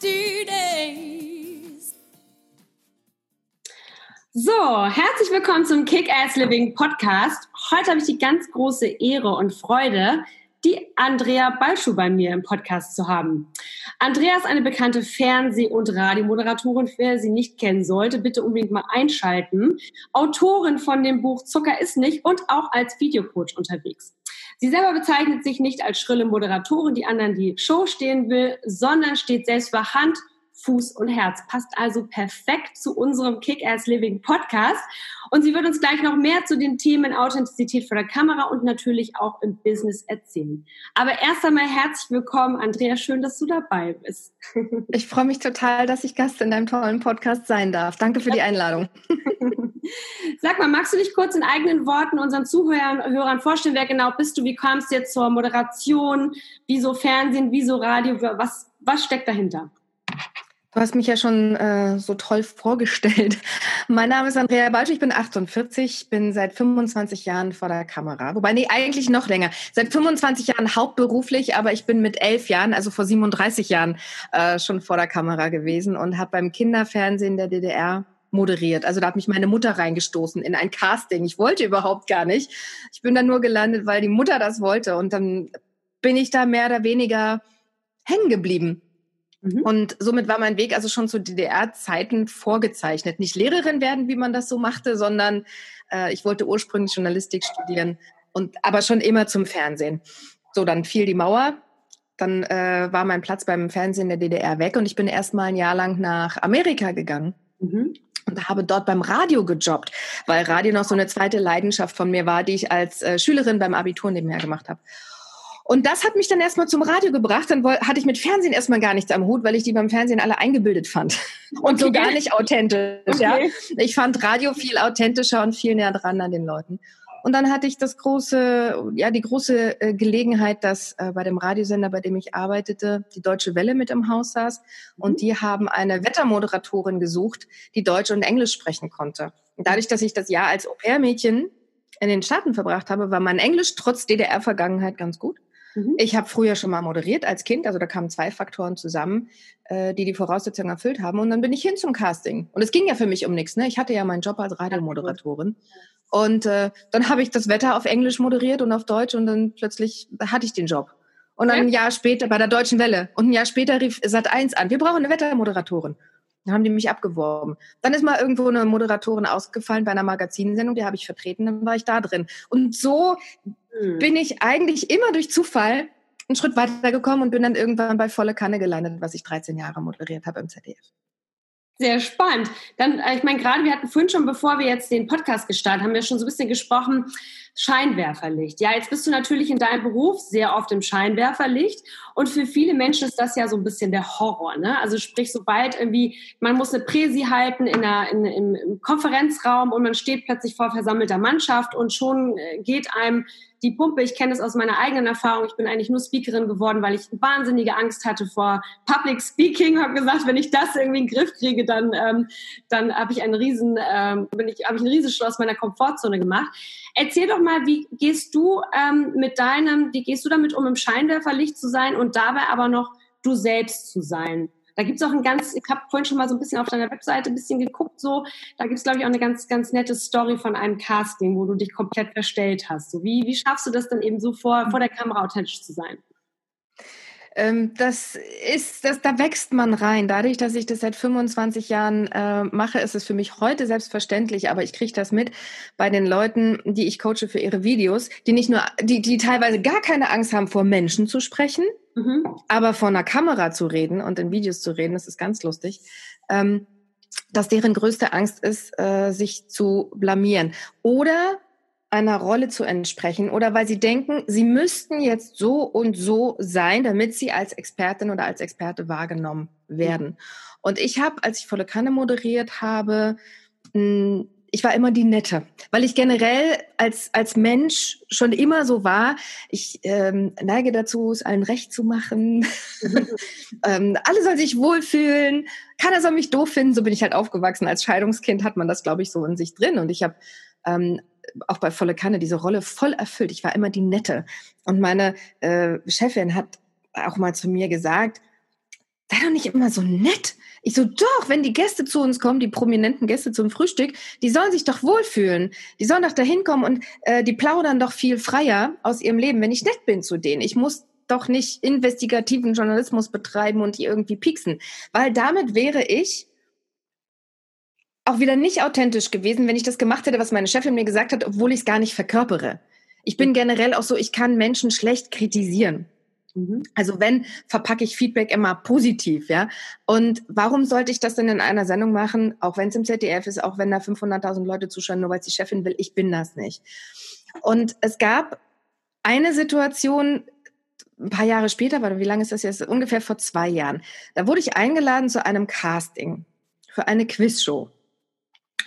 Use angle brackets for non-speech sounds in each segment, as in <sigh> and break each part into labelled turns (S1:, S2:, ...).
S1: this!
S2: So, herzlich willkommen zum Kick-Ass Living Podcast. Heute habe ich die ganz große Ehre und Freude, die Andrea Balschuh bei mir im Podcast zu haben. Andrea ist eine bekannte Fernseh- und Radiomoderatorin. Wer sie nicht kennen sollte, bitte unbedingt mal einschalten. Autorin von dem Buch Zucker ist nicht und auch als Videocoach unterwegs. Sie selber bezeichnet sich nicht als schrille Moderatorin, die anderen die Show stehen will, sondern steht selbst für Hand, Fuß und Herz. Passt also perfekt zu unserem Kick-Ass Living Podcast. Und sie wird uns gleich noch mehr zu den Themen Authentizität vor der Kamera und natürlich auch im Business erzählen. Aber erst einmal herzlich willkommen, Andrea. Schön, dass du dabei bist.
S3: Ich freue mich total, dass ich Gast in deinem tollen Podcast sein darf. Danke für die <laughs> Einladung. <laughs>
S2: Sag mal, magst du dich kurz in eigenen Worten unseren Zuhörern Hörern vorstellen, wer genau bist du? Wie kamst du jetzt zur Moderation? Wieso Fernsehen? Wieso Radio? Was, was steckt dahinter?
S3: Du hast mich ja schon äh, so toll vorgestellt. <laughs> Mein Name ist Andrea Balsch, ich bin 48, bin seit 25 Jahren vor der Kamera. Wobei, nee, eigentlich noch länger. Seit 25 Jahren hauptberuflich, aber ich bin mit elf Jahren, also vor 37 Jahren, äh, schon vor der Kamera gewesen und habe beim Kinderfernsehen der DDR moderiert. Also da hat mich meine Mutter reingestoßen in ein Casting. Ich wollte überhaupt gar nicht. Ich bin da nur gelandet, weil die Mutter das wollte. Und dann bin ich da mehr oder weniger hängen geblieben. Mhm. Und somit war mein Weg also schon zu DDR-Zeiten vorgezeichnet. Nicht Lehrerin werden, wie man das so machte, sondern äh, ich wollte ursprünglich Journalistik studieren und aber schon immer zum Fernsehen. So, dann fiel die Mauer. Dann äh, war mein Platz beim Fernsehen der DDR weg und ich bin erst mal ein Jahr lang nach Amerika gegangen. Mhm und habe dort beim Radio gejobbt, weil Radio noch so eine zweite Leidenschaft von mir war, die ich als äh, Schülerin beim Abitur nebenher gemacht habe. Und das hat mich dann erstmal zum Radio gebracht. Dann hatte ich mit Fernsehen erstmal gar nichts am Hut, weil ich die beim Fernsehen alle eingebildet fand. <laughs> Und okay. so gar nicht authentisch. Okay. Ja. Ich fand Radio viel authentischer und viel näher dran an den Leuten. Und dann hatte ich das große, ja, die große äh, Gelegenheit, dass äh, bei dem Radiosender, bei dem ich arbeitete, die Deutsche Welle mit im Haus saß. Und mhm. die haben eine Wettermoderatorin gesucht, die Deutsch und Englisch sprechen konnte. Und dadurch, dass ich das Jahr als Au-pair-Mädchen in den Staaten verbracht habe, war mein Englisch trotz DDR-Vergangenheit ganz gut. Mhm. Ich habe früher schon mal moderiert als Kind, also da kamen zwei Faktoren zusammen, äh, die die Voraussetzungen erfüllt haben. Und dann bin ich hin zum Casting. Und es ging ja für mich um nichts. Ne? Ich hatte ja meinen Job als Radiomoderatorin. Und äh, dann habe ich das Wetter auf Englisch moderiert und auf Deutsch und dann plötzlich hatte ich den Job. Und dann ein Jahr später bei der Deutschen Welle und ein Jahr später rief Sat 1 an, wir brauchen eine Wettermoderatorin. Dann haben die mich abgeworben. Dann ist mal irgendwo eine Moderatorin ausgefallen bei einer Magazinsendung, die habe ich vertreten, dann war ich da drin. Und so hm. bin ich eigentlich immer durch Zufall einen Schritt weitergekommen und bin dann irgendwann bei Volle Kanne gelandet, was ich 13 Jahre moderiert habe im ZDF.
S2: Sehr spannend. Dann, äh, ich meine, gerade wir hatten vorhin schon, bevor wir jetzt den Podcast gestartet haben, wir schon so ein bisschen gesprochen, Scheinwerferlicht. Ja, jetzt bist du natürlich in deinem Beruf sehr oft im Scheinwerferlicht und für viele Menschen ist das ja so ein bisschen der Horror. Ne? Also sprich, sobald irgendwie man muss eine Präsi halten in einer, in, im, im Konferenzraum und man steht plötzlich vor versammelter Mannschaft und schon äh, geht einem die Pumpe, ich kenne es aus meiner eigenen Erfahrung, ich bin eigentlich nur Speakerin geworden, weil ich wahnsinnige Angst hatte vor Public Speaking, habe gesagt, wenn ich das irgendwie in den Griff kriege, dann, ähm, dann habe ich einen riesen, ähm, bin ich, habe ich einen riesen aus meiner Komfortzone gemacht. Erzähl doch mal, wie gehst du ähm, mit deinem, wie gehst du damit um, im Scheinwerferlicht zu sein und dabei aber noch du selbst zu sein? Da gibt es auch ein ganz, ich habe vorhin schon mal so ein bisschen auf deiner Webseite ein bisschen geguckt, so, da gibt es, glaube ich, auch eine ganz, ganz nette Story von einem Casting, wo du dich komplett verstellt hast. So, wie, wie schaffst du das dann eben so vor, vor der Kamera authentisch zu sein?
S3: Ähm, das ist, das, da wächst man rein. Dadurch, dass ich das seit 25 Jahren äh, mache, ist es für mich heute selbstverständlich, aber ich kriege das mit bei den Leuten, die ich coache für ihre Videos, die nicht nur, die, die teilweise gar keine Angst haben, vor Menschen zu sprechen, mhm. aber vor einer Kamera zu reden und in Videos zu reden, das ist ganz lustig. Ähm, dass deren größte Angst ist, äh, sich zu blamieren. Oder einer Rolle zu entsprechen oder weil sie denken, sie müssten jetzt so und so sein, damit sie als Expertin oder als Experte wahrgenommen werden. Und ich habe, als ich volle Kanne moderiert habe, ich war immer die Nette, weil ich generell als, als Mensch schon immer so war. Ich ähm, neige dazu, es allen recht zu machen. <laughs> ähm, alle sollen sich wohlfühlen. Keiner soll mich doof finden. So bin ich halt aufgewachsen. Als Scheidungskind hat man das, glaube ich, so in sich drin. Und ich habe ähm, auch bei Volle Kanne diese Rolle voll erfüllt. Ich war immer die Nette. Und meine äh, Chefin hat auch mal zu mir gesagt, sei doch nicht immer so nett. Ich so, doch, wenn die Gäste zu uns kommen, die prominenten Gäste zum Frühstück, die sollen sich doch wohlfühlen. Die sollen doch da hinkommen und äh, die plaudern doch viel freier aus ihrem Leben, wenn ich nett bin zu denen. Ich muss doch nicht investigativen Journalismus betreiben und die irgendwie pieksen. Weil damit wäre ich auch wieder nicht authentisch gewesen, wenn ich das gemacht hätte, was meine Chefin mir gesagt hat, obwohl ich es gar nicht verkörpere. Ich bin generell auch so, ich kann Menschen schlecht kritisieren. Mhm. Also wenn, verpacke ich Feedback immer positiv, ja. Und warum sollte ich das denn in einer Sendung machen, auch wenn es im ZDF ist, auch wenn da 500.000 Leute zuschauen, nur weil es die Chefin will? Ich bin das nicht. Und es gab eine Situation, ein paar Jahre später, warte, wie lange ist das jetzt? Ungefähr vor zwei Jahren. Da wurde ich eingeladen zu einem Casting für eine Quizshow.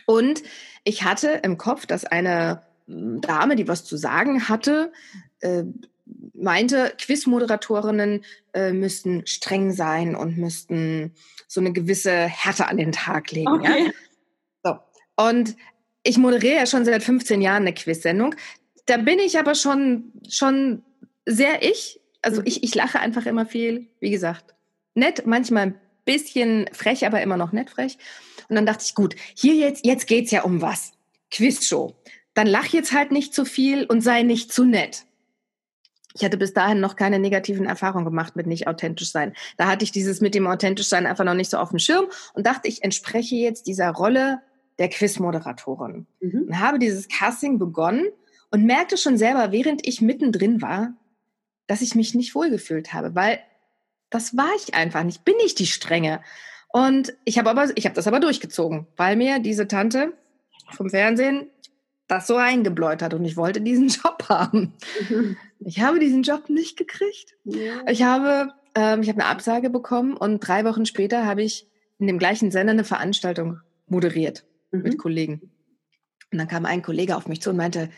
S3: Und ich hatte im Kopf, dass eine Dame, die was zu sagen hatte, äh, meinte, Quizmoderatorinnen äh, müssten streng sein und müssten so eine gewisse Härte an den Tag legen. Okay. Ja? So. Und ich moderiere ja schon seit 15 Jahren eine Quiz-Sendung. Da bin ich aber schon, schon sehr ich. Also mhm. ich, ich lache einfach immer viel. Wie gesagt, nett, manchmal bisschen frech, aber immer noch nett frech. Und dann dachte ich, gut, hier jetzt, jetzt geht's ja um was. Quizshow. Dann lach jetzt halt nicht zu viel und sei nicht zu nett ich hatte bis dahin noch keine negativen Erfahrungen gemacht mit nicht authentisch sein. Da hatte ich dieses mit dem authentisch sein einfach noch nicht so auf dem Schirm und dachte, ich entspreche jetzt dieser Rolle der Quizmoderatorin. Mhm. Und habe dieses Casting begonnen und merkte schon selber, während ich mittendrin war, dass ich mich nicht wohlgefühlt habe, weil das war ich einfach nicht, bin ich die Strenge. Und ich habe aber, ich habe das aber durchgezogen, weil mir diese Tante vom Fernsehen das so eingebläut hat und ich wollte diesen <laughs> Job haben. Mhm. Ich habe diesen Job nicht gekriegt. Ja. Ich habe, ähm, ich habe eine Absage bekommen und drei Wochen später habe ich in dem gleichen Sender eine Veranstaltung moderiert mhm. mit Kollegen. Und dann kam ein Kollege auf mich zu und meinte,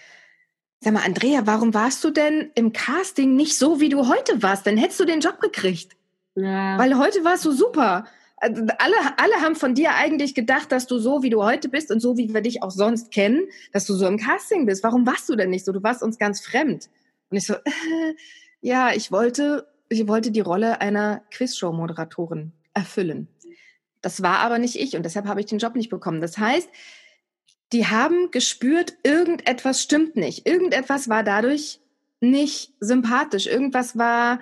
S3: sag mal, Andrea, warum warst du denn im Casting nicht so, wie du heute warst? Dann hättest du den Job gekriegt. Ja. Weil heute warst du super. Also alle, alle haben von dir eigentlich gedacht, dass du so, wie du heute bist und so, wie wir dich auch sonst kennen, dass du so im Casting bist. Warum warst du denn nicht so? Du warst uns ganz fremd. Und ich so, äh, ja, ich wollte, ich wollte die Rolle einer Quizshow-Moderatorin erfüllen. Das war aber nicht ich und deshalb habe ich den Job nicht bekommen. Das heißt, die haben gespürt, irgendetwas stimmt nicht. Irgendetwas war dadurch nicht sympathisch. Irgendwas war,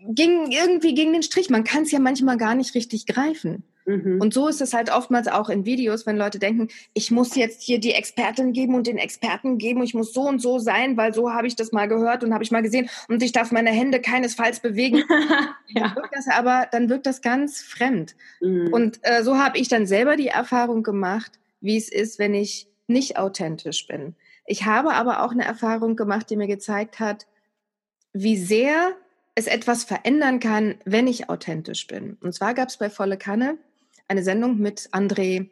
S3: ging irgendwie gegen den Strich. Man kann es ja manchmal gar nicht richtig greifen. Mhm. Und so ist es halt oftmals auch in Videos, wenn Leute denken, ich muss jetzt hier die Expertin geben und den Experten geben ich muss so und so sein, weil so habe ich das mal gehört und habe ich mal gesehen und ich darf meine Hände keinesfalls bewegen. <laughs> ja. Dann wirkt das aber, dann wirkt das ganz fremd. Mhm. Und äh, so habe ich dann selber die Erfahrung gemacht, wie es ist, wenn ich nicht authentisch bin. Ich habe aber auch eine Erfahrung gemacht, die mir gezeigt hat, wie sehr es etwas verändern kann, wenn ich authentisch bin. Und zwar gab es bei Volle Kanne eine Sendung mit André,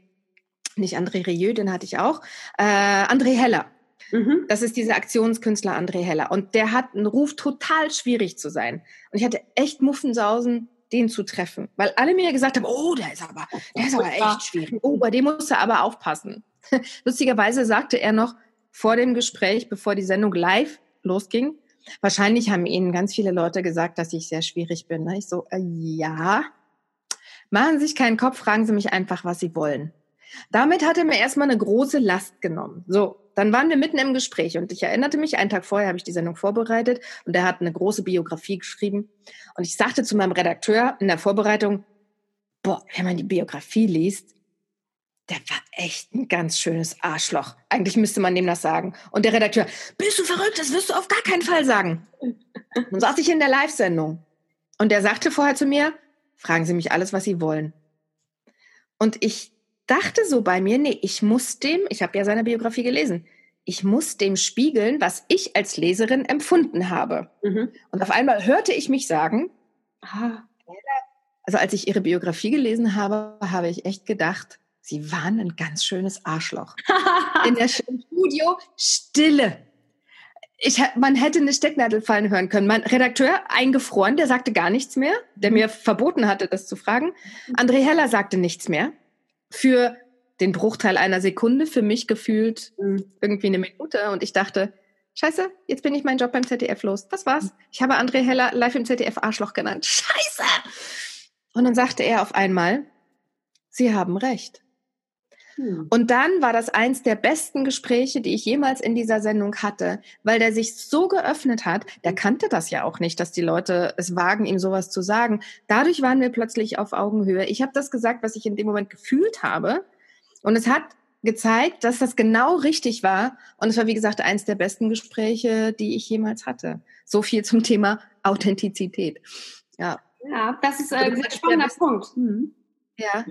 S3: nicht André Rieu, den hatte ich auch, äh, André Heller. Mhm. Das ist dieser Aktionskünstler André Heller. Und der hat einen Ruf, total schwierig zu sein. Und ich hatte echt Muffensausen, den zu treffen. Weil alle mir gesagt haben, oh, der ist aber, der ist aber echt schwierig. Oh, bei dem musst du aber aufpassen. <laughs> Lustigerweise sagte er noch vor dem Gespräch, bevor die Sendung live losging, wahrscheinlich haben Ihnen ganz viele Leute gesagt, dass ich sehr schwierig bin. Ich so, äh, ja, Machen Sie sich keinen Kopf, fragen Sie mich einfach, was Sie wollen. Damit hat er mir erstmal eine große Last genommen. So, dann waren wir mitten im Gespräch und ich erinnerte mich, einen Tag vorher habe ich die Sendung vorbereitet und er hat eine große Biografie geschrieben. Und ich sagte zu meinem Redakteur in der Vorbereitung, boah, wenn man die Biografie liest, der war echt ein ganz schönes Arschloch. Eigentlich müsste man dem das sagen. Und der Redakteur, bist du verrückt? Das wirst du auf gar keinen Fall sagen. <laughs> Dann saß ich in der Live-Sendung. Und der sagte vorher zu mir, fragen Sie mich alles, was Sie wollen. Und ich dachte so bei mir, nee, ich muss dem, ich habe ja seine Biografie gelesen, ich muss dem spiegeln, was ich als Leserin empfunden habe. Mhm. Und auf einmal hörte ich mich sagen, ah, also als ich ihre Biografie gelesen habe, habe ich echt gedacht, sie waren ein ganz schönes Arschloch. <laughs> In der Studio Stille. Ich, man hätte eine Stecknadel fallen hören können. Mein Redakteur eingefroren, der sagte gar nichts mehr, der mir verboten hatte, das zu fragen. André Heller sagte nichts mehr. Für den Bruchteil einer Sekunde, für mich gefühlt mhm. irgendwie eine Minute. Und ich dachte, Scheiße, jetzt bin ich meinen Job beim ZDF los. Das war's. Ich habe André Heller live im ZDF Arschloch genannt. Scheiße! Und dann sagte er auf einmal, Sie haben recht. Hm. Und dann war das eins der besten Gespräche, die ich jemals in dieser Sendung hatte, weil der sich so geöffnet hat. Der kannte das ja auch nicht, dass die Leute es wagen, ihm sowas zu sagen. Dadurch waren wir plötzlich auf Augenhöhe. Ich habe das gesagt, was ich in dem Moment gefühlt habe. Und es hat gezeigt, dass das genau richtig war. Und es war, wie gesagt, eins der besten Gespräche, die ich jemals hatte. So viel zum Thema Authentizität. Ja.
S2: Ja, das ist ein sehr spannender Punkt. Hm.
S3: Ja.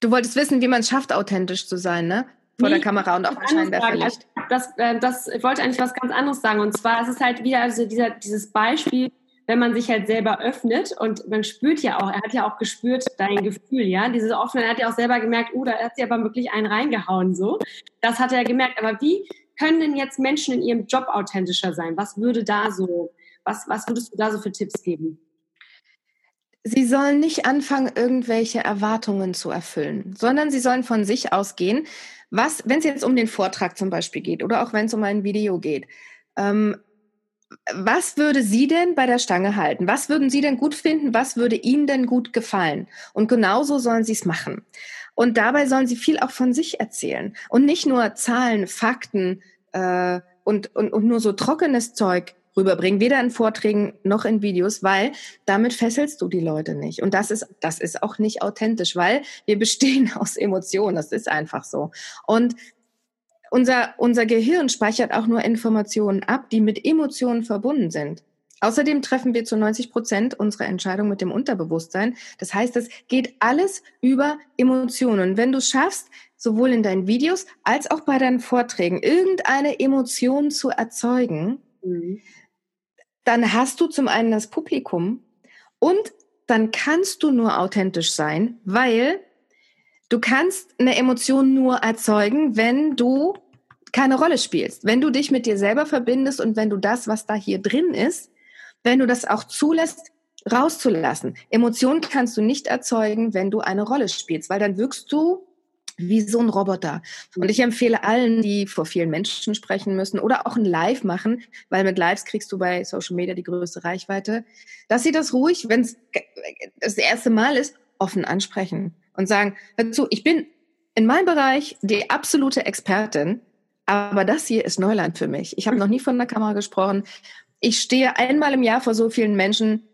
S3: Du wolltest wissen, wie man es schafft, authentisch zu sein, ne? Vor nee, der Kamera und auch dem Scheinwerferlicht.
S2: Das, das, ich wollte eigentlich was ganz anderes sagen. Und zwar, es ist halt wieder also dieser, dieses Beispiel, wenn man sich halt selber öffnet und man spürt ja auch, er hat ja auch gespürt dein Gefühl, ja, diese Offenheit, er hat ja auch selber gemerkt, oh, da hat sie aber wirklich einen reingehauen, so. Das hat er gemerkt. Aber wie können denn jetzt Menschen in ihrem Job authentischer sein? Was würde da so, was, was würdest du da so für Tipps geben?
S3: Sie sollen nicht anfangen, irgendwelche Erwartungen zu erfüllen, sondern sie sollen von sich ausgehen. Was, wenn es jetzt um den Vortrag zum Beispiel geht oder auch wenn es um ein Video geht, ähm, was würde Sie denn bei der Stange halten? Was würden Sie denn gut finden? Was würde Ihnen denn gut gefallen? Und genauso sollen Sie es machen. Und dabei sollen Sie viel auch von sich erzählen und nicht nur Zahlen, Fakten äh, und, und, und nur so trockenes Zeug rüberbringen, weder in Vorträgen noch in Videos, weil damit fesselst du die Leute nicht. Und das ist, das ist auch nicht authentisch, weil wir bestehen <laughs> aus Emotionen. Das ist einfach so. Und unser, unser Gehirn speichert auch nur Informationen ab, die mit Emotionen verbunden sind. Außerdem treffen wir zu 90 Prozent unsere Entscheidung mit dem Unterbewusstsein. Das heißt, es geht alles über Emotionen. Und wenn du es schaffst, sowohl in deinen Videos als auch bei deinen Vorträgen irgendeine Emotion zu erzeugen, mhm. Dann hast du zum einen das Publikum und dann kannst du nur authentisch sein, weil Du kannst eine Emotion nur erzeugen, wenn du keine Rolle spielst, wenn du dich mit dir selber verbindest und wenn du das, was da hier drin ist, wenn du das auch zulässt, rauszulassen. Emotionen kannst du nicht erzeugen, wenn du eine Rolle spielst, weil dann wirkst du wie so ein Roboter. Und ich empfehle allen, die vor vielen Menschen sprechen müssen oder auch ein Live machen, weil mit Lives kriegst du bei Social Media die größte Reichweite, dass sie das ruhig, wenn es das erste Mal ist, offen ansprechen und sagen, dazu, ich bin in meinem Bereich die absolute Expertin, aber das hier ist Neuland für mich. Ich habe noch nie von der Kamera gesprochen. Ich stehe einmal im Jahr vor so vielen Menschen.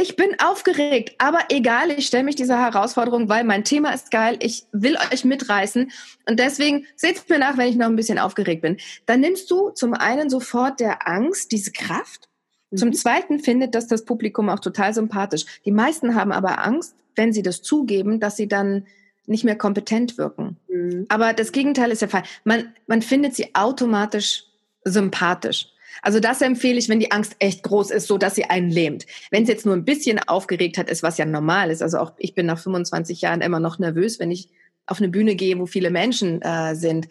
S3: Ich bin aufgeregt, aber egal, ich stelle mich dieser Herausforderung, weil mein Thema ist geil. Ich will euch mitreißen und deswegen seht mir nach, wenn ich noch ein bisschen aufgeregt bin. Dann nimmst du zum einen sofort der Angst, diese Kraft. Zum mhm. zweiten findet das das Publikum auch total sympathisch. Die meisten haben aber Angst, wenn sie das zugeben, dass sie dann nicht mehr kompetent wirken. Mhm. Aber das Gegenteil ist der Fall. Man, man findet sie automatisch sympathisch. Also das empfehle ich, wenn die Angst echt groß ist, so dass sie einen lähmt. Wenn es jetzt nur ein bisschen aufgeregt hat, ist, was ja normal ist. Also auch ich bin nach 25 Jahren immer noch nervös, wenn ich auf eine Bühne gehe, wo viele Menschen äh, sind.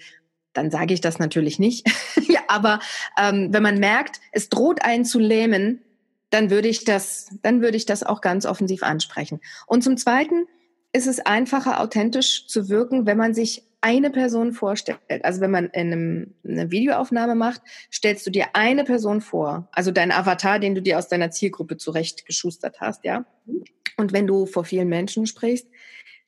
S3: Dann sage ich das natürlich nicht. <laughs> ja, aber ähm, wenn man merkt, es droht einen zu lähmen, dann würde ich das, dann würde ich das auch ganz offensiv ansprechen. Und zum Zweiten ist es einfacher, authentisch zu wirken, wenn man sich eine Person vorstellt. Also wenn man in einem, eine Videoaufnahme macht, stellst du dir eine Person vor, also dein Avatar, den du dir aus deiner Zielgruppe zurechtgeschustert hast, ja. Und wenn du vor vielen Menschen sprichst,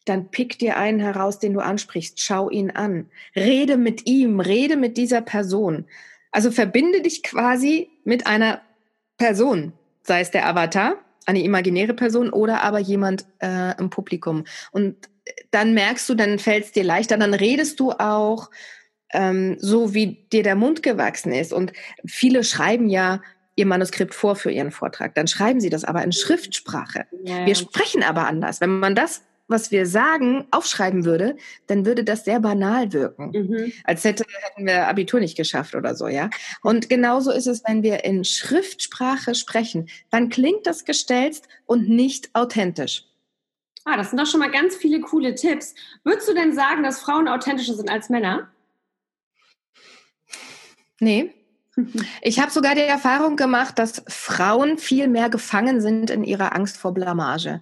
S3: dann pick dir einen heraus, den du ansprichst. Schau ihn an. Rede mit ihm, rede mit dieser Person. Also verbinde dich quasi mit einer Person sei es der Avatar, eine imaginäre Person oder aber jemand äh, im Publikum. Und dann merkst du, dann fällt es dir leichter, dann redest du auch ähm, so, wie dir der Mund gewachsen ist. Und viele schreiben ja ihr Manuskript vor für ihren Vortrag. Dann schreiben sie das aber in Schriftsprache. Ja. Wir sprechen aber anders. Wenn man das was wir sagen, aufschreiben würde, dann würde das sehr banal wirken. Mhm. Als hätte, hätten wir Abitur nicht geschafft oder so, ja. Und genauso ist es, wenn wir in Schriftsprache sprechen. Dann klingt das gestelzt und nicht authentisch.
S2: Ah, das sind doch schon mal ganz viele coole Tipps. Würdest du denn sagen, dass Frauen authentischer sind als Männer?
S3: Nee. Ich habe sogar die Erfahrung gemacht, dass Frauen viel mehr gefangen sind in ihrer Angst vor Blamage.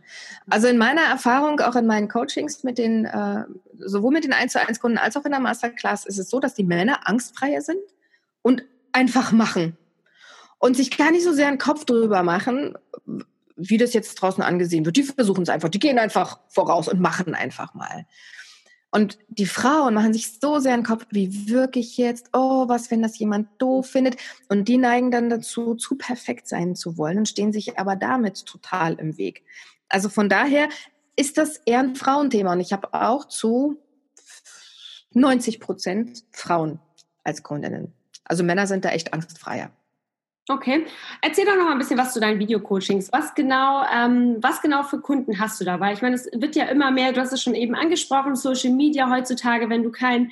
S3: Also in meiner Erfahrung, auch in meinen Coachings mit den, äh, sowohl mit den 1 zu 1 Kunden als auch in der Masterclass, ist es so, dass die Männer angstfreier sind und einfach machen. Und sich gar nicht so sehr einen Kopf drüber machen, wie das jetzt draußen angesehen wird. Die versuchen es einfach, die gehen einfach voraus und machen einfach mal. Und die Frauen machen sich so sehr in den Kopf, wie wirklich jetzt, oh, was, wenn das jemand doof findet? Und die neigen dann dazu, zu perfekt sein zu wollen und stehen sich aber damit total im Weg. Also von daher ist das eher ein Frauenthema. Und ich habe auch zu 90 Prozent Frauen als Kundinnen. Also Männer sind da echt angstfreier.
S2: Okay. Erzähl doch noch mal ein bisschen was zu deinen Videocoachings. Was genau, ähm, was genau für Kunden hast du da? Weil ich meine, es wird ja immer mehr, du hast es schon eben angesprochen, Social Media heutzutage, wenn du kein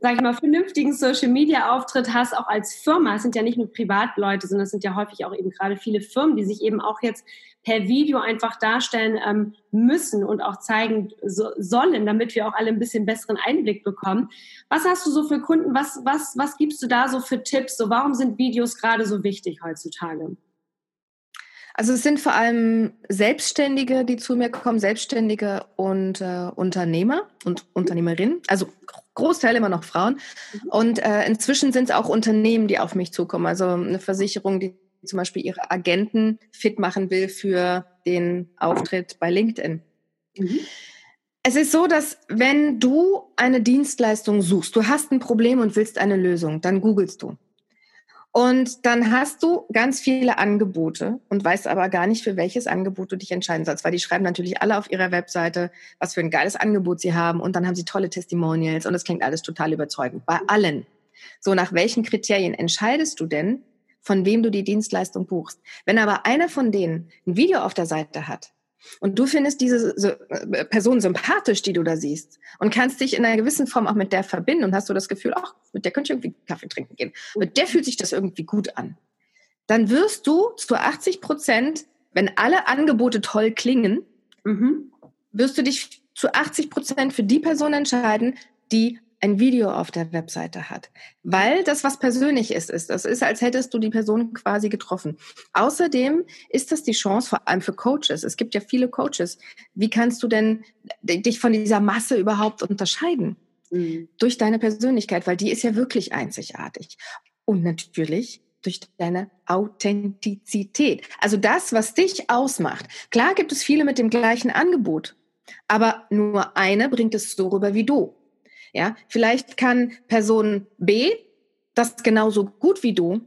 S2: sag ich mal, vernünftigen Social-Media-Auftritt hast, auch als Firma. Es sind ja nicht nur Privatleute, sondern es sind ja häufig auch eben gerade viele Firmen, die sich eben auch jetzt per Video einfach darstellen ähm, müssen und auch zeigen so, sollen, damit wir auch alle ein bisschen besseren Einblick bekommen. Was hast du so für Kunden? Was, was, was gibst du da so für Tipps? So, warum sind Videos gerade so wichtig heutzutage?
S3: Also es sind vor allem Selbstständige, die zu mir kommen, Selbstständige und äh, Unternehmer und Unternehmerinnen, also Großteil immer noch Frauen. Mhm. Und äh, inzwischen sind es auch Unternehmen, die auf mich zukommen. Also eine Versicherung, die zum Beispiel ihre Agenten fit machen will für den Auftritt bei LinkedIn. Mhm. Es ist so, dass wenn du eine Dienstleistung suchst, du hast ein Problem und willst eine Lösung, dann googelst du. Und dann hast du ganz viele Angebote und weißt aber gar nicht, für welches Angebot du dich entscheiden sollst, weil die schreiben natürlich alle auf ihrer Webseite, was für ein geiles Angebot sie haben und dann haben sie tolle Testimonials und es klingt alles total überzeugend. Bei allen. So, nach welchen Kriterien entscheidest du denn, von wem du die Dienstleistung buchst? Wenn aber einer von denen ein Video auf der Seite hat, und du findest diese äh, Person sympathisch, die du da siehst, und kannst dich in einer gewissen Form auch mit der verbinden und hast du das Gefühl, ach, mit der könnte ich irgendwie Kaffee trinken gehen. Mit der fühlt sich das irgendwie gut an. Dann wirst du zu 80 Prozent, wenn alle Angebote toll klingen, mhm. wirst du dich zu 80 Prozent für die Person entscheiden, die ein Video auf der Webseite hat, weil das was persönlich ist, ist. Das ist, als hättest du die Person quasi getroffen. Außerdem ist das die Chance, vor allem für Coaches. Es gibt ja viele Coaches. Wie kannst du denn dich von dieser Masse überhaupt unterscheiden? Mhm. Durch deine Persönlichkeit, weil die ist ja wirklich einzigartig. Und natürlich durch deine Authentizität. Also das, was dich ausmacht. Klar gibt es viele mit dem gleichen Angebot, aber nur eine bringt es so rüber wie du. Ja, vielleicht kann Person B das genauso gut wie du,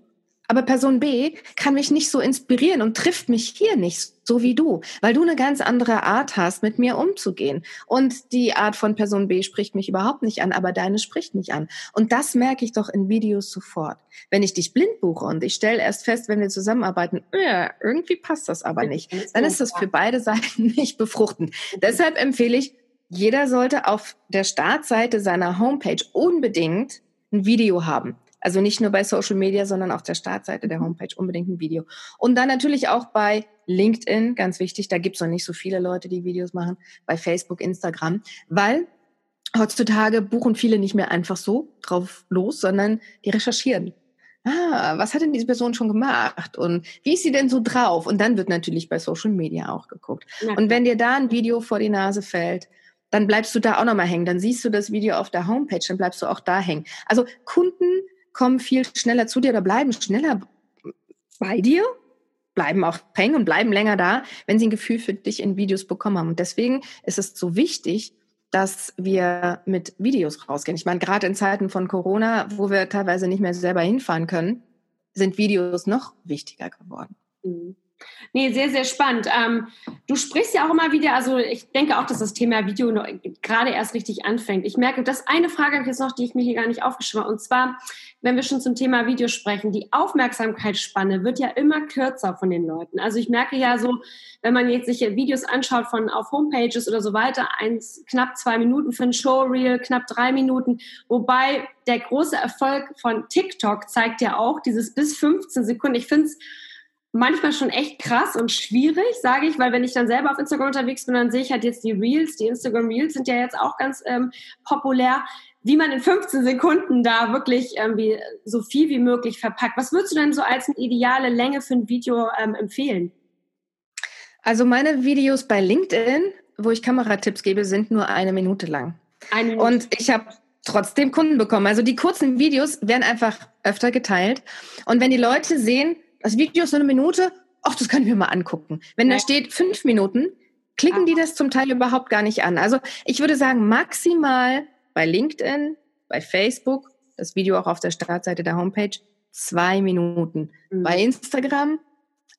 S3: aber Person B kann mich nicht so inspirieren und trifft mich hier nicht so wie du, weil du eine ganz andere Art hast, mit mir umzugehen. Und die Art von Person B spricht mich überhaupt nicht an, aber deine spricht mich an. Und das merke ich doch in Videos sofort. Wenn ich dich blind buche und ich stelle erst fest, wenn wir zusammenarbeiten, ja, irgendwie passt das aber nicht, dann ist das für beide <laughs> Seiten nicht befruchtend. Deshalb empfehle ich, jeder sollte auf der Startseite seiner Homepage unbedingt ein Video haben. Also nicht nur bei Social Media, sondern auf der Startseite der Homepage unbedingt ein Video. Und dann natürlich auch bei LinkedIn, ganz wichtig, da gibt's noch nicht so viele Leute, die Videos machen, bei Facebook, Instagram, weil heutzutage buchen viele nicht mehr einfach so drauf los, sondern die recherchieren. Ah, was hat denn diese Person schon gemacht? Und wie ist sie denn so drauf? Und dann wird natürlich bei Social Media auch geguckt. Ja. Und wenn dir da ein Video vor die Nase fällt, dann bleibst du da auch nochmal hängen. Dann siehst du das Video auf der Homepage, dann bleibst du auch da hängen. Also Kunden kommen viel schneller zu dir oder bleiben schneller bei dir, bleiben auch hängen und bleiben länger da, wenn sie ein Gefühl für dich in Videos bekommen haben. Und deswegen ist es so wichtig, dass wir mit Videos rausgehen. Ich meine, gerade in Zeiten von Corona, wo wir teilweise nicht mehr selber hinfahren können, sind Videos noch wichtiger geworden.
S2: Mhm. Nee, sehr, sehr spannend. Ähm, du sprichst ja auch immer wieder, also ich denke auch, dass das Thema Video gerade erst richtig anfängt. Ich merke, dass eine Frage jetzt noch, die ich mir hier gar nicht aufgeschrieben habe, und zwar, wenn wir schon zum Thema Video sprechen, die Aufmerksamkeitsspanne wird ja immer kürzer von den Leuten. Also ich merke ja so, wenn man jetzt sich Videos anschaut von auf Homepages oder so weiter, eins, knapp zwei Minuten für ein Showreel, knapp drei Minuten, wobei der große Erfolg von TikTok zeigt ja auch dieses bis 15 Sekunden. Ich finde es manchmal schon echt krass und schwierig, sage ich, weil wenn ich dann selber auf Instagram unterwegs bin, dann sehe ich halt jetzt die Reels, die Instagram Reels sind ja jetzt auch ganz ähm, populär, wie man in 15 Sekunden da wirklich irgendwie so viel wie möglich verpackt. Was würdest du denn so als eine ideale Länge für ein Video ähm, empfehlen?
S3: Also meine Videos bei LinkedIn, wo ich Kameratipps gebe, sind nur eine Minute lang. Eine Minute. Und ich habe trotzdem Kunden bekommen. Also die kurzen Videos werden einfach öfter geteilt. Und wenn die Leute sehen, das Video ist nur eine Minute, ach, das kann ich mir mal angucken. Wenn ja. da steht fünf Minuten, klicken die das zum Teil überhaupt gar nicht an. Also ich würde sagen, maximal bei LinkedIn, bei Facebook, das Video auch auf der Startseite der Homepage, zwei Minuten. Mhm. Bei Instagram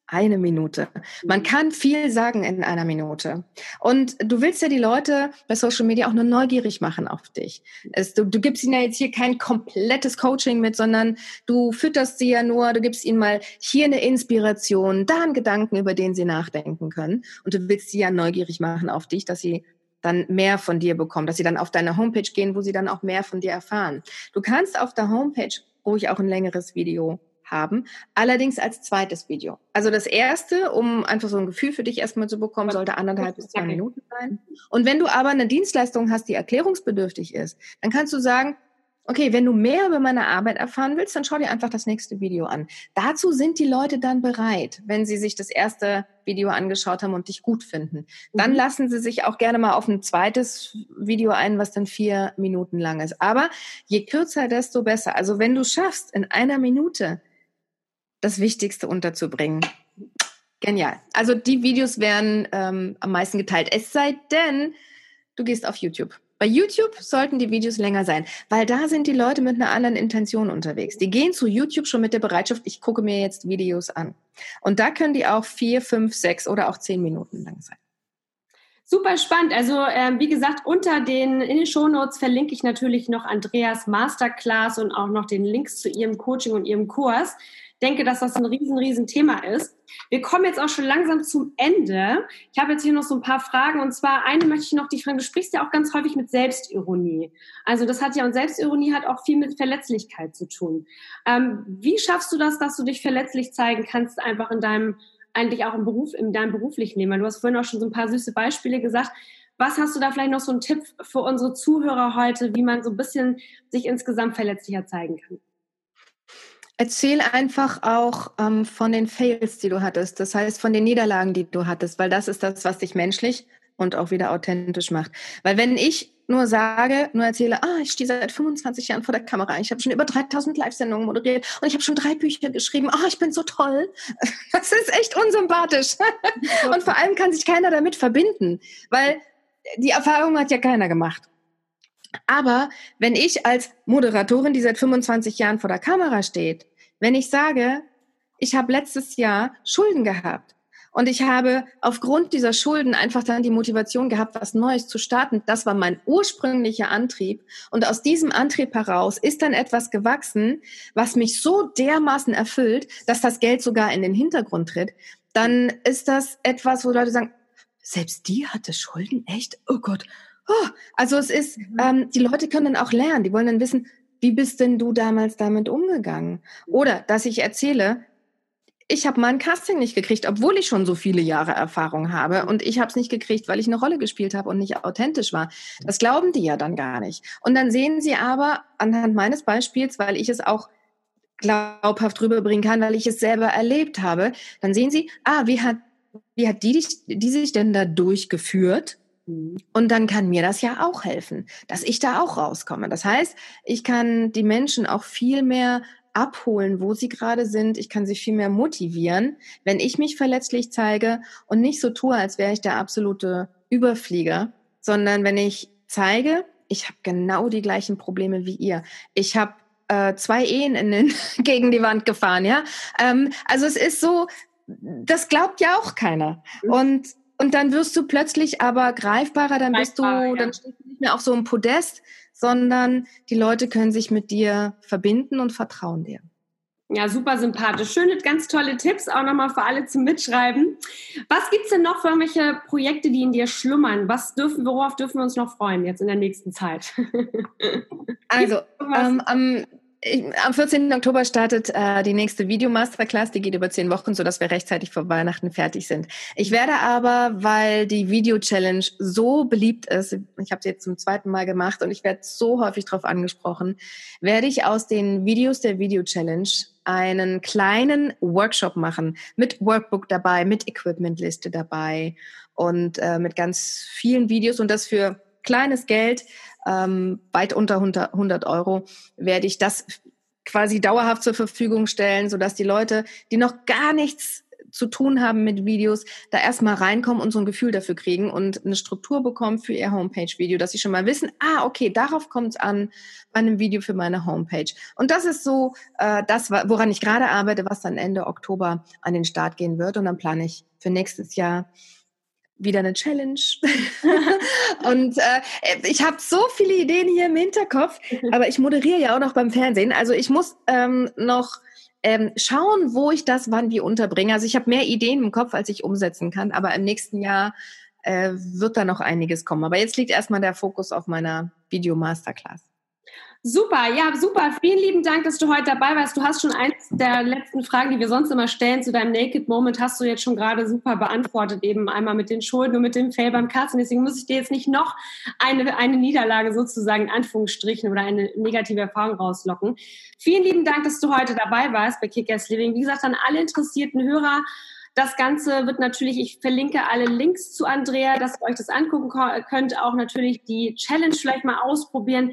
S3: eine Minute. Man mhm. kann viel sagen in einer Minute. Und du willst ja die Leute bei Social Media auch nur neugierig machen auf dich. Es, du, du gibst ihnen ja jetzt hier kein komplettes Coaching mit, sondern du fütterst sie ja nur, du gibst ihnen mal hier eine Inspiration, da einen Gedanken, über den sie nachdenken können. Und du willst sie ja neugierig machen auf dich, dass sie dann mehr von dir bekommen, dass sie dann auf deine Homepage gehen, wo sie dann auch mehr von dir erfahren. Du kannst auf der Homepage ruhig auch ein längeres Video haben, allerdings als zweites Video. Also das erste, um einfach so ein Gefühl für dich erstmal zu bekommen, sollte anderthalb bis zwei Minuten sein. Und wenn du aber eine Dienstleistung hast, die erklärungsbedürftig ist, dann kannst du sagen, okay, wenn du mehr über meine Arbeit erfahren willst, dann schau dir einfach das nächste Video an. Dazu sind die Leute dann bereit, wenn sie sich das erste Video angeschaut haben und dich gut finden. Dann mhm. lassen sie sich auch gerne mal auf ein zweites Video ein, was dann vier Minuten lang ist. Aber je kürzer, desto besser. Also wenn du schaffst, in einer Minute das Wichtigste unterzubringen. Genial. Also die Videos werden ähm, am meisten geteilt. Es sei denn, du gehst auf YouTube. Bei YouTube sollten die Videos länger sein, weil da sind die Leute mit einer anderen Intention unterwegs. Die gehen zu YouTube schon mit der Bereitschaft, ich gucke mir jetzt Videos an. Und da können die auch vier, fünf, sechs oder auch zehn Minuten lang sein.
S2: Super spannend. Also ähm, wie gesagt, unter den in den Shownotes verlinke ich natürlich noch Andreas Masterclass und auch noch den Links zu ihrem Coaching und ihrem Kurs denke, dass das ein riesen, riesen Thema ist. Wir kommen jetzt auch schon langsam zum Ende. Ich habe jetzt hier noch so ein paar Fragen und zwar eine möchte ich noch dich fragen. Du sprichst ja auch ganz häufig mit Selbstironie. Also das hat ja und Selbstironie hat auch viel mit Verletzlichkeit zu tun. Ähm, wie schaffst du das, dass du dich verletzlich zeigen kannst, einfach in deinem eigentlich auch im Beruf, in deinem beruflichen Leben? Du hast vorhin auch schon so ein paar süße Beispiele gesagt. Was hast du da vielleicht noch so einen Tipp für unsere Zuhörer heute, wie man so ein bisschen sich insgesamt verletzlicher zeigen kann?
S3: Erzähl einfach auch ähm, von den Fails, die du hattest. Das heißt, von den Niederlagen, die du hattest, weil das ist das, was dich menschlich und auch wieder authentisch macht. Weil wenn ich nur sage, nur erzähle, ah, ich stehe seit 25 Jahren vor der Kamera, ich habe schon über 3000 Live-Sendungen moderiert und ich habe schon drei Bücher geschrieben, ah, ich bin so toll. <laughs> Das ist echt unsympathisch. Und vor allem kann sich keiner damit verbinden, weil die Erfahrung hat ja keiner gemacht. Aber wenn ich als Moderatorin, die seit 25 Jahren vor der Kamera steht, wenn ich sage, ich habe letztes Jahr Schulden gehabt und ich habe aufgrund dieser Schulden einfach dann die Motivation gehabt, was Neues zu starten, das war mein ursprünglicher Antrieb und aus diesem Antrieb heraus ist dann etwas gewachsen, was mich so dermaßen erfüllt, dass das Geld sogar in den Hintergrund tritt, dann ist das etwas, wo Leute sagen, selbst die hatte Schulden, echt? Oh Gott. Oh. Also es ist, mhm. ähm, die Leute können dann auch lernen, die wollen dann wissen, wie bist denn du damals damit umgegangen? Oder dass ich erzähle, ich habe mein Casting nicht gekriegt, obwohl ich schon so viele Jahre Erfahrung habe. Und ich habe es nicht gekriegt, weil ich eine Rolle gespielt habe und nicht authentisch war. Das glauben die ja dann gar nicht. Und dann sehen sie aber anhand meines Beispiels, weil ich es auch glaubhaft rüberbringen kann, weil ich es selber erlebt habe, dann sehen sie, ah, wie hat, wie hat die, die sich denn da durchgeführt? Mhm. Und dann kann mir das ja auch helfen, dass ich da auch rauskomme. Das heißt, ich kann die Menschen auch viel mehr abholen, wo sie gerade sind. Ich kann sie viel mehr motivieren, wenn ich mich verletzlich zeige und nicht so tue, als wäre ich der absolute Überflieger, sondern wenn ich zeige, ich habe genau die gleichen Probleme wie ihr. Ich habe äh, zwei Ehen in den, <laughs> gegen die Wand gefahren, ja. Ähm, also es ist so, das glaubt ja auch keiner. Mhm. Und, und dann wirst du plötzlich aber greifbarer, dann bist du, ja. dann stehst du nicht mehr auf so einem Podest, sondern die Leute können sich mit dir verbinden und vertrauen dir.
S2: Ja, super sympathisch. Schöne, ganz tolle Tipps, auch nochmal für alle zum Mitschreiben. Was gibt es denn noch für irgendwelche Projekte, die in dir schlummern? Was dürfen, worauf dürfen wir uns noch freuen jetzt in der nächsten Zeit? <laughs>
S3: also, ähm, am ich, am 14. Oktober startet äh, die nächste Video-Masterclass. Die geht über zehn Wochen, sodass wir rechtzeitig vor Weihnachten fertig sind. Ich werde aber, weil die Video-Challenge so beliebt ist, ich habe sie jetzt zum zweiten Mal gemacht und ich werde so häufig darauf angesprochen, werde ich aus den Videos der Video-Challenge einen kleinen Workshop machen mit Workbook dabei, mit Equipment-Liste dabei und äh, mit ganz vielen Videos und das für kleines Geld ähm, weit unter 100 Euro, werde ich das quasi dauerhaft zur Verfügung stellen, sodass die Leute, die noch gar nichts zu tun haben mit Videos, da erstmal reinkommen und so ein Gefühl dafür kriegen und eine Struktur bekommen für ihr Homepage-Video, dass sie schon mal wissen, ah, okay, darauf kommt es an bei einem Video für meine Homepage. Und das ist so äh, das, woran ich gerade arbeite, was dann Ende Oktober an den Start gehen wird. Und dann plane ich für nächstes Jahr wieder eine Challenge. <laughs> und äh, ich habe so viele Ideen hier im Hinterkopf, aber ich moderiere ja auch noch beim Fernsehen. Also ich muss ähm, noch ähm, schauen, wo ich das wann wie unterbringe. Also ich habe mehr Ideen im Kopf, als ich umsetzen kann, aber im nächsten Jahr äh, wird da noch einiges kommen. Aber jetzt liegt erstmal der Fokus auf meiner Video Masterclass.
S2: Super, ja, super. Vielen lieben Dank, dass du heute dabei warst. Du hast schon eins der letzten Fragen, die wir sonst immer stellen zu deinem Naked Moment, hast du jetzt schon gerade super beantwortet, eben einmal mit den Schulden und mit dem Fail beim Casting. Deswegen muss ich dir jetzt nicht noch eine, eine Niederlage sozusagen in Anführungsstrichen oder eine negative Erfahrung rauslocken. Vielen lieben Dank, dass du heute dabei warst bei Kick-Ass Living. Wie gesagt, an alle interessierten Hörer, das Ganze wird natürlich, ich verlinke alle Links zu Andrea, dass ihr euch das angucken könnt. Auch natürlich die Challenge vielleicht mal ausprobieren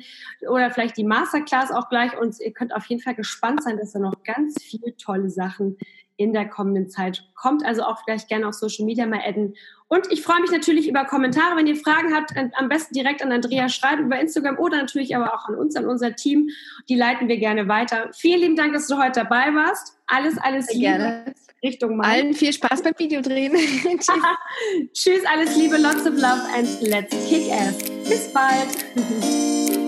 S2: oder vielleicht die Masterclass auch gleich. Und ihr könnt auf jeden Fall gespannt sein, dass da noch ganz viele tolle Sachen in der kommenden Zeit kommt. Also auch vielleicht gerne auf Social Media mal adden. Und ich freue mich natürlich über Kommentare. Wenn ihr Fragen habt, am besten direkt an Andrea schreiben über Instagram oder natürlich aber auch an uns, an unser Team. Die leiten wir gerne weiter. Vielen lieben Dank, dass du heute dabei warst. Alles, alles
S3: Sehr Liebe. Gerne.
S2: Richtung
S3: Mann. Allen viel Spaß beim Videodrehen. <laughs>
S2: Tschüss. Tschüss, alles Liebe, lots of love and let's kick ass. Bis bald. <laughs>